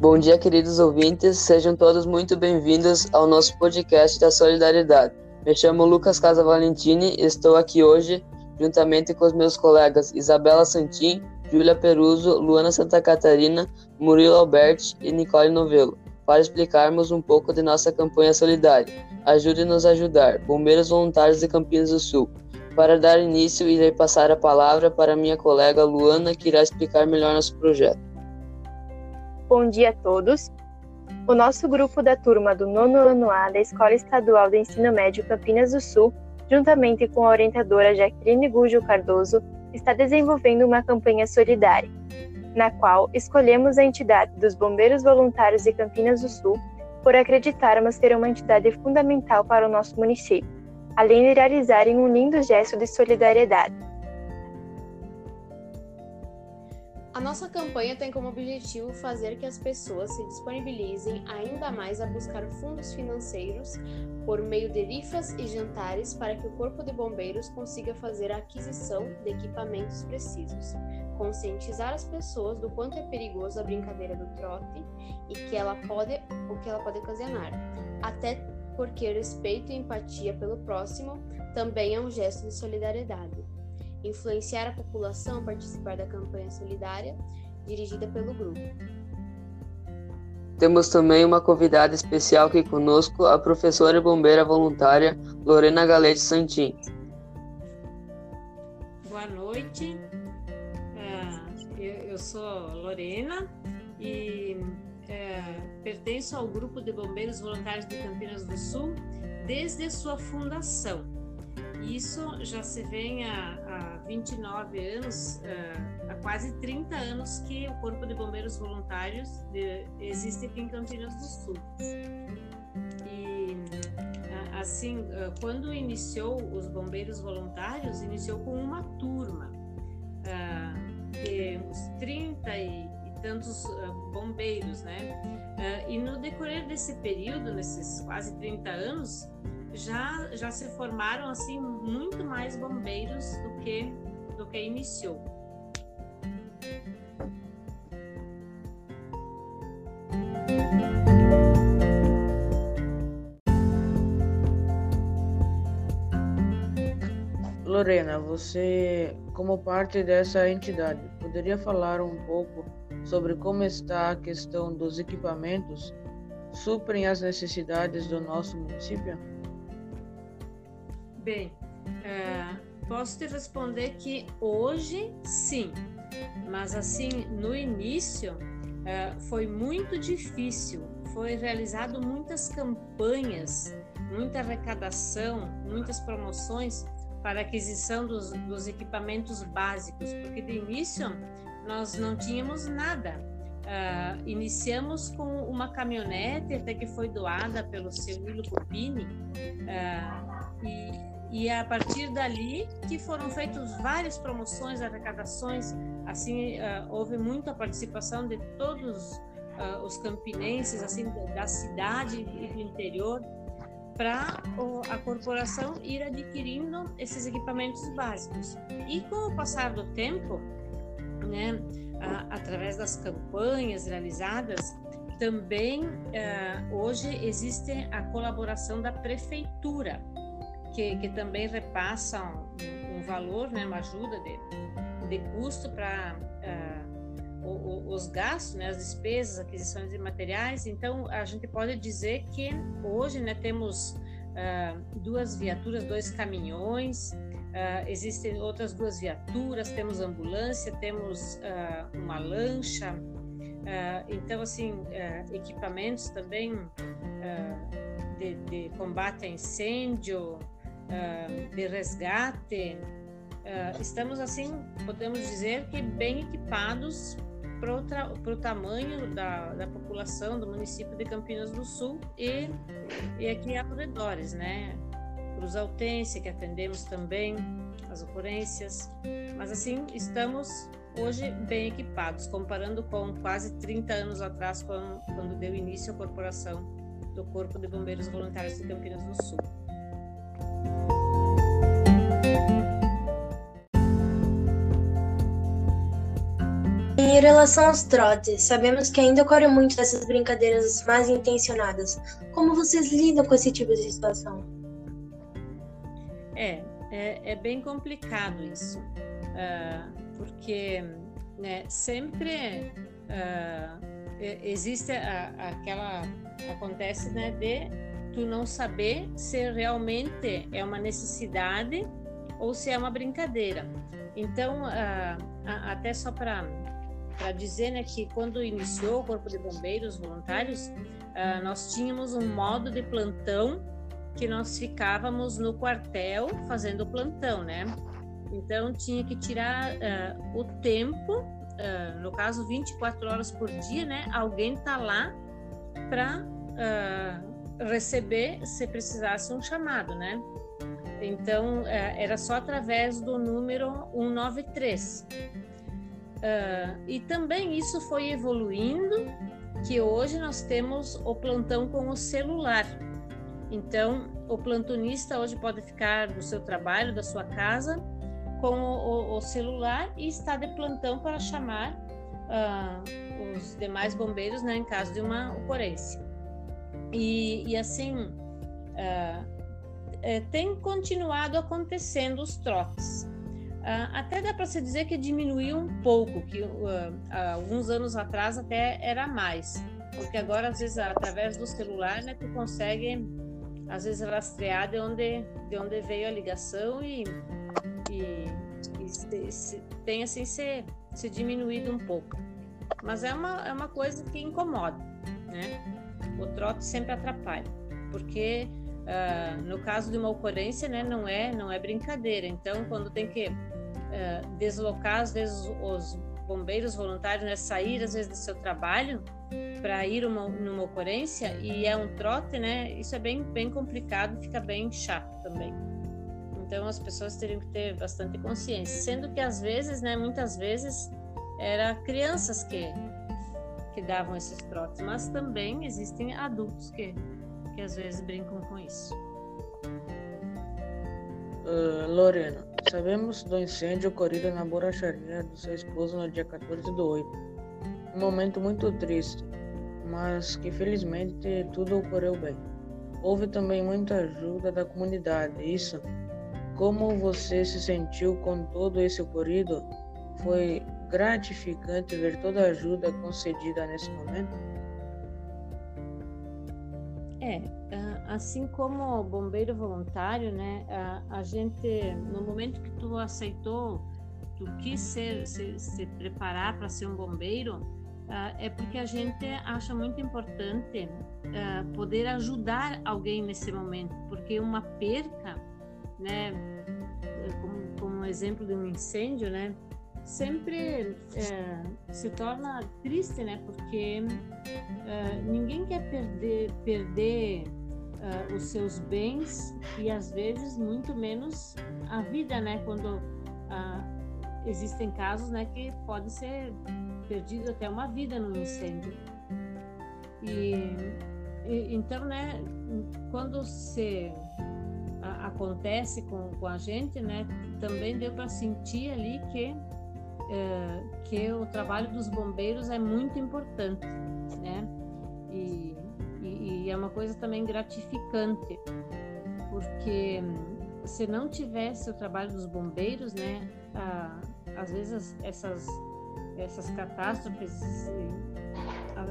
Bom dia, queridos ouvintes. Sejam todos muito bem-vindos ao nosso podcast da Solidariedade. Me chamo Lucas Casa Valentini e estou aqui hoje juntamente com os meus colegas Isabela Santin, Júlia Peruso, Luana Santa Catarina, Murilo Alberti e Nicole Novelo, para explicarmos um pouco de nossa campanha solidária. Ajude-nos a ajudar, Bombeiros Voluntários de Campinas do Sul. Para dar início, irei passar a palavra para minha colega Luana, que irá explicar melhor nosso projeto. Bom dia a todos. O nosso grupo da turma do nono ano A da Escola Estadual de Ensino Médio Campinas do Sul, juntamente com a orientadora Jaqueline Gujo Cardoso, está desenvolvendo uma campanha solidária, na qual escolhemos a entidade dos Bombeiros Voluntários de Campinas do Sul por acreditarmos ter uma entidade fundamental para o nosso município, além de realizarem um lindo gesto de solidariedade. A nossa campanha tem como objetivo fazer que as pessoas se disponibilizem ainda mais a buscar fundos financeiros por meio de rifas e jantares para que o Corpo de Bombeiros consiga fazer a aquisição de equipamentos precisos, conscientizar as pessoas do quanto é perigoso a brincadeira do trote e que ela pode, o que ela pode ocasionar, até porque respeito e empatia pelo próximo também é um gesto de solidariedade influenciar a população a participar da campanha solidária dirigida pelo grupo. Temos também uma convidada especial aqui conosco, a professora e bombeira voluntária Lorena Galete Santin. Boa noite, uh, eu, sou Lorena e uh, pertenço ao grupo de bombeiros voluntários de Campinas do Sul desde sua fundação. Isso já se vem há, há 29 anos, uh, há quase 30 anos que o Corpo de Bombeiros Voluntários existe aqui em Campinas do Sul. E assim, uh, quando iniciou os bombeiros voluntários, iniciou com uma turma, de uns 30 e, e tantos bombeiros, né? e no decorrer desse período, nesses quase 30 anos, já, já se formaram assim muito mais bombeiros do que do que iniciou. Lorena, você, como parte dessa entidade, poderia falar um pouco sobre como está a questão dos equipamentos suprem as necessidades do nosso município? Bem, é, posso te responder que hoje sim, mas assim no início é, foi muito difícil. Foi realizado muitas campanhas, muita arrecadação, muitas promoções para aquisição dos, dos equipamentos básicos, porque de início nós não tínhamos nada. Uh, iniciamos com uma caminhonete até que foi doada pelo seu Willo Copini uh, e e a partir dali que foram feitas várias promoções, arrecadações, assim uh, houve muita participação de todos uh, os campinenses, assim da cidade e do interior, para a corporação ir adquirindo esses equipamentos básicos. E com o passar do tempo, né, uh, através das campanhas realizadas, também hoje existe a colaboração da prefeitura que, que também repassam um, um, valor, né, uma ajuda de, de custo para uh, os gastos, né, as despesas, aquisições de materiais. Então, a gente pode dizer que hoje né, temos uh, duas viaturas, dois caminhões, uh, existem outras duas viaturas, temos ambulância, temos uma lancha. então, assim, equipamentos também de, de combate a incêndio, uh, de resgate, uh, estamos assim, podemos dizer que bem equipados para o tamanho da, da, população do município de Campinas do Sul e, e aqui arredores, né? Cruz Altense, que atendemos também as ocorrências, mas assim, estamos hoje bem equipados, comparando com quase 30 anos atrás, quando, quando deu início a corporação do Corpo de Bombeiros Voluntários de Campinas do Sul. Em relação aos trotes, sabemos que ainda ocorre muito dessas brincadeiras mais intencionadas. Como vocês lidam com esse tipo de situação? É, é, é bem complicado isso, uh, porque né, sempre uh, existe a, aquela acontece né de tu não saber se realmente é uma necessidade ou se é uma brincadeira. Então, uh, até só para para dizer né, que quando iniciou o Corpo de Bombeiros Voluntários, uh, nós tínhamos um modo de plantão que nós ficávamos no quartel fazendo plantão, né? Então tinha que tirar uh, o tempo, uh, no caso 24 horas por dia, né? Alguém tá lá para receber se precisasse um chamado, né? Então era só através do número 193. Uh, e também isso foi evoluindo, que hoje nós temos o plantão com o celular. Então, o plantonista hoje pode ficar do seu trabalho, da sua casa, com o, o celular e está de plantão para chamar uh, os demais bombeiros né, em caso de uma ocorrência. E, e assim, uh, tem continuado acontecendo os trotes. Uh, até dá para se dizer que diminuiu um pouco, que uh, alguns anos atrás até era mais, porque agora às vezes através do celular, né, tu consegue às vezes rastrear de onde de onde veio a ligação e, e, e se, se, tem assim se, se diminuído um pouco, mas é uma é uma coisa que incomoda, né? O trote sempre atrapalha, porque Uh, no caso de uma ocorrência, né, não é não é brincadeira. Então, quando tem que uh, deslocar às vezes os bombeiros voluntários, né, sair às vezes do seu trabalho para ir uma, numa ocorrência e é um trote, né? Isso é bem bem complicado, fica bem chato também. Então, as pessoas teriam que ter bastante consciência, sendo que às vezes, né, muitas vezes era crianças que que davam esses trotes, mas também existem adultos que que às vezes brincam com isso. Uh, Lorena, sabemos do incêndio ocorrido na borracharia do seu esposo no dia 14 do 8. Um momento muito triste, mas que felizmente tudo ocorreu bem. Houve também muita ajuda da comunidade. Isso, como você se sentiu com todo esse ocorrido? Foi gratificante ver toda a ajuda concedida nesse momento? É, assim como bombeiro voluntário, né, a, a gente, no momento que tu aceitou, tu quis ser, se, se preparar para ser um bombeiro, é porque a gente acha muito importante poder ajudar alguém nesse momento, porque uma perca, né, como, como exemplo de um incêndio, né, sempre é, se torna triste, né? Porque é, ninguém quer perder, perder é, os seus bens e às vezes muito menos a vida, né? Quando ah, existem casos, né, que pode ser perdido até uma vida no incêndio. E, e então, né? Quando se a, acontece com, com a gente, né? Também deu para sentir ali que é, que o trabalho dos bombeiros é muito importante, né? E, é uma coisa também gratificante, porque se não tivesse o trabalho dos bombeiros, né? Ah, às vezes essas essas catástrofes,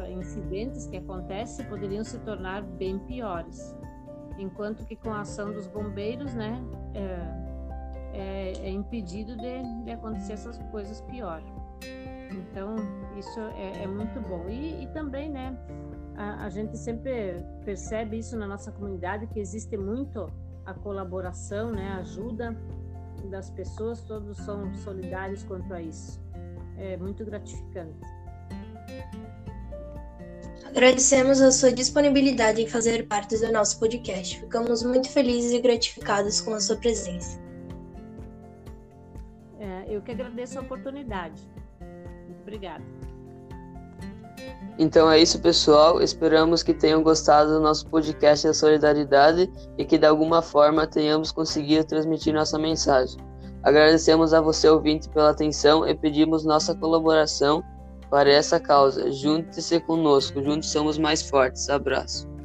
incidentes que acontecem poderiam se tornar bem piores, enquanto que com a ação dos bombeiros, né? É, é, é impedido de, de, acontecer essas coisas piores. Então, isso é, é muito bom. E, e também, né, a, a, gente sempre percebe isso na nossa comunidade, que existe muito a colaboração, né, a ajuda das pessoas, todos são solidários quanto a isso. É muito gratificante. Agradecemos a sua disponibilidade em fazer parte do nosso podcast. Ficamos muito felizes e gratificados com a sua presença. Eu que agradeço a oportunidade. Muito obrigada. Então é isso, pessoal. Esperamos que tenham gostado do nosso podcast da solidariedade e que de alguma forma tenhamos conseguido transmitir nossa mensagem. Agradecemos a você, ouvinte, pela atenção e pedimos nossa colaboração para essa causa. Junte-se conosco, juntos somos mais fortes. Abraço.